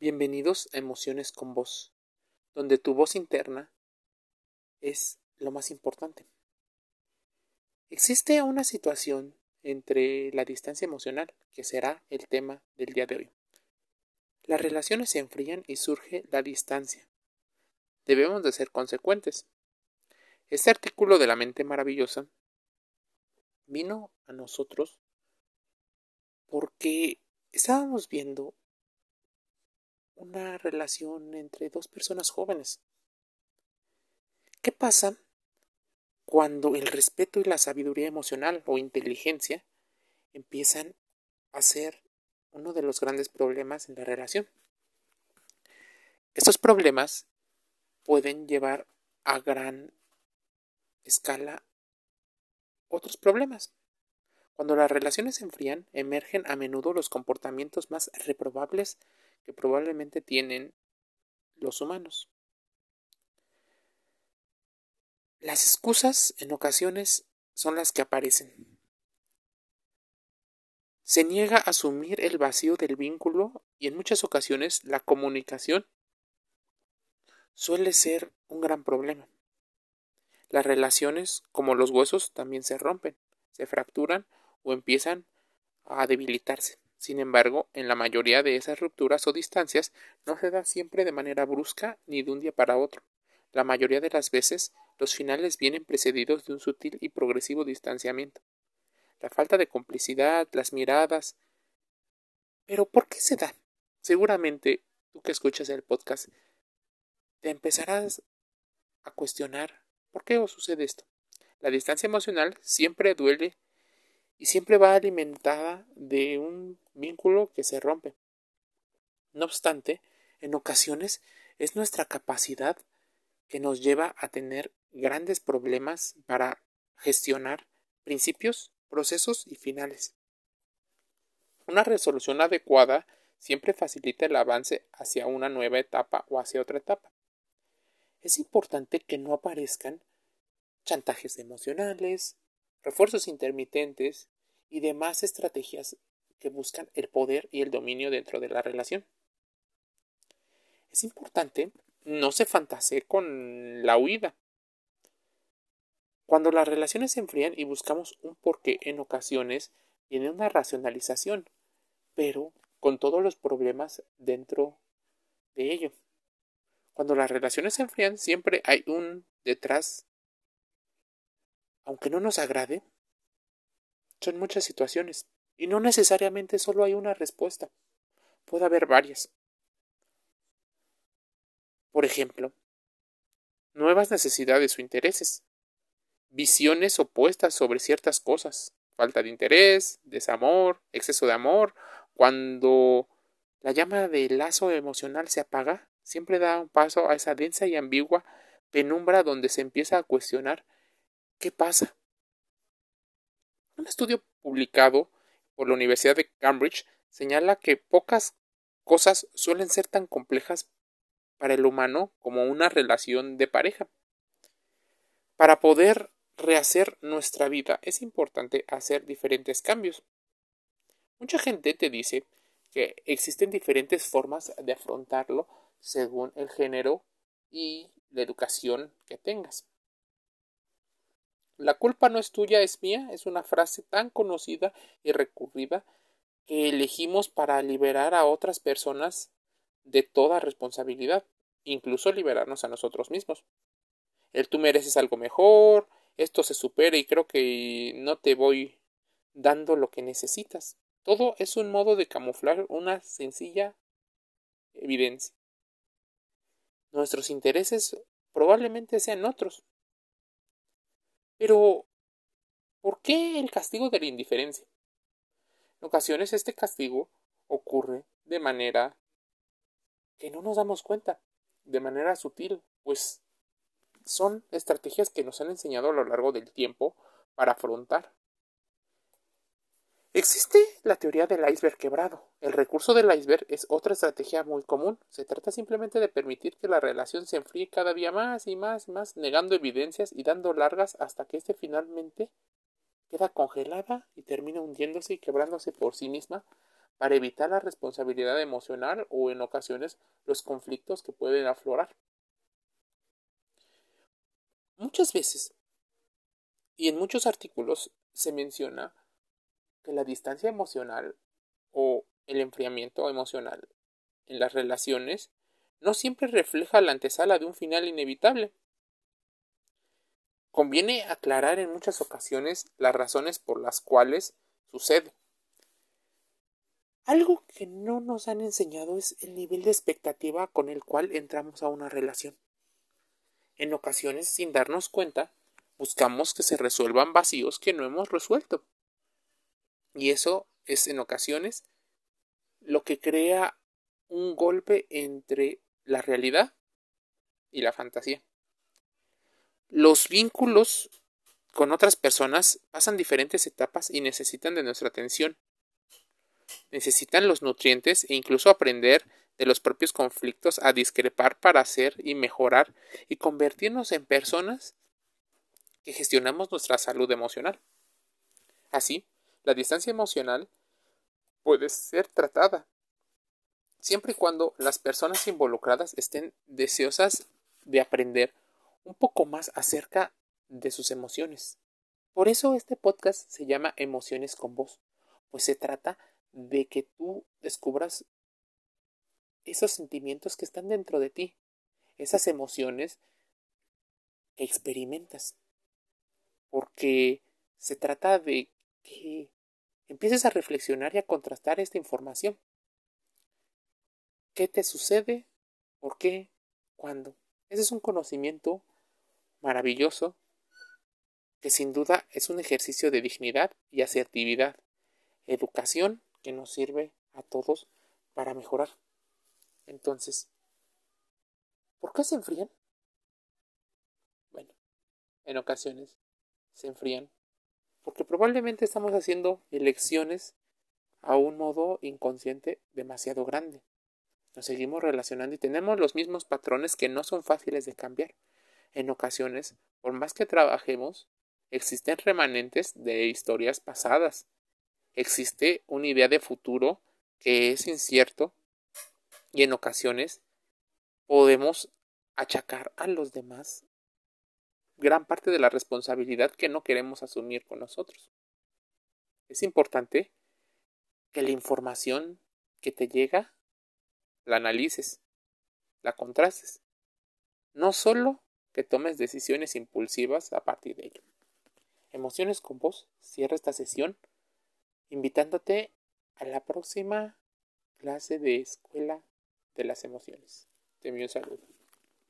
Bienvenidos a Emociones con Voz, donde tu voz interna es lo más importante. Existe una situación entre la distancia emocional, que será el tema del día de hoy. Las relaciones se enfrían y surge la distancia. Debemos de ser consecuentes. Este artículo de la mente maravillosa vino a nosotros porque estábamos viendo una relación entre dos personas jóvenes. ¿Qué pasa cuando el respeto y la sabiduría emocional o inteligencia empiezan a ser uno de los grandes problemas en la relación? Estos problemas pueden llevar a gran escala otros problemas. Cuando las relaciones se enfrían, emergen a menudo los comportamientos más reprobables que probablemente tienen los humanos. Las excusas en ocasiones son las que aparecen. Se niega a asumir el vacío del vínculo y en muchas ocasiones la comunicación suele ser un gran problema. Las relaciones, como los huesos, también se rompen, se fracturan o empiezan a debilitarse. Sin embargo, en la mayoría de esas rupturas o distancias no se da siempre de manera brusca ni de un día para otro. La mayoría de las veces los finales vienen precedidos de un sutil y progresivo distanciamiento. La falta de complicidad, las miradas. Pero ¿por qué se da? Seguramente tú que escuchas el podcast te empezarás a cuestionar ¿por qué os sucede esto? La distancia emocional siempre duele y siempre va alimentada de un vínculo que se rompe. No obstante, en ocasiones es nuestra capacidad que nos lleva a tener grandes problemas para gestionar principios, procesos y finales. Una resolución adecuada siempre facilita el avance hacia una nueva etapa o hacia otra etapa. Es importante que no aparezcan chantajes emocionales, refuerzos intermitentes y demás estrategias que buscan el poder y el dominio dentro de la relación. Es importante no se fantasee con la huida. Cuando las relaciones se enfrían y buscamos un porqué en ocasiones viene una racionalización, pero con todos los problemas dentro de ello. Cuando las relaciones se enfrían siempre hay un detrás aunque no nos agrade, son muchas situaciones, y no necesariamente solo hay una respuesta, puede haber varias. Por ejemplo, nuevas necesidades o intereses, visiones opuestas sobre ciertas cosas, falta de interés, desamor, exceso de amor, cuando la llama del lazo emocional se apaga, siempre da un paso a esa densa y ambigua penumbra donde se empieza a cuestionar ¿Qué pasa? Un estudio publicado por la Universidad de Cambridge señala que pocas cosas suelen ser tan complejas para el humano como una relación de pareja. Para poder rehacer nuestra vida es importante hacer diferentes cambios. Mucha gente te dice que existen diferentes formas de afrontarlo según el género y la educación que tengas. La culpa no es tuya, es mía es una frase tan conocida y recurrida que elegimos para liberar a otras personas de toda responsabilidad, incluso liberarnos a nosotros mismos. El tú mereces algo mejor, esto se supera y creo que no te voy dando lo que necesitas. Todo es un modo de camuflar una sencilla evidencia. Nuestros intereses probablemente sean otros, pero, ¿por qué el castigo de la indiferencia? En ocasiones este castigo ocurre de manera que no nos damos cuenta, de manera sutil, pues son estrategias que nos han enseñado a lo largo del tiempo para afrontar Existe la teoría del iceberg quebrado. El recurso del iceberg es otra estrategia muy común. Se trata simplemente de permitir que la relación se enfríe cada día más y más y más, negando evidencias y dando largas hasta que éste finalmente queda congelada y termina hundiéndose y quebrándose por sí misma para evitar la responsabilidad emocional o en ocasiones los conflictos que pueden aflorar. Muchas veces y en muchos artículos se menciona que la distancia emocional o el enfriamiento emocional en las relaciones no siempre refleja la antesala de un final inevitable. Conviene aclarar en muchas ocasiones las razones por las cuales sucede. Algo que no nos han enseñado es el nivel de expectativa con el cual entramos a una relación. En ocasiones, sin darnos cuenta, buscamos que se resuelvan vacíos que no hemos resuelto. Y eso es en ocasiones lo que crea un golpe entre la realidad y la fantasía. Los vínculos con otras personas pasan diferentes etapas y necesitan de nuestra atención necesitan los nutrientes e incluso aprender de los propios conflictos a discrepar para hacer y mejorar y convertirnos en personas que gestionamos nuestra salud emocional. Así, la distancia emocional puede ser tratada siempre y cuando las personas involucradas estén deseosas de aprender un poco más acerca de sus emociones. Por eso este podcast se llama Emociones con Voz, pues se trata de que tú descubras esos sentimientos que están dentro de ti, esas emociones que experimentas. Porque se trata de que empieces a reflexionar y a contrastar esta información. ¿Qué te sucede? ¿Por qué? ¿Cuándo? Ese es un conocimiento maravilloso que sin duda es un ejercicio de dignidad y asertividad, educación que nos sirve a todos para mejorar. Entonces, ¿por qué se enfrían? Bueno, en ocasiones se enfrían porque probablemente estamos haciendo elecciones a un modo inconsciente demasiado grande. Nos seguimos relacionando y tenemos los mismos patrones que no son fáciles de cambiar. En ocasiones, por más que trabajemos, existen remanentes de historias pasadas existe una idea de futuro que es incierto y en ocasiones podemos achacar a los demás gran parte de la responsabilidad que no queremos asumir con nosotros. Es importante que la información que te llega la analices, la contrastes, no solo que tomes decisiones impulsivas a partir de ello. Emociones con vos, cierra esta sesión invitándote a la próxima clase de Escuela de las Emociones. Te envío un saludo.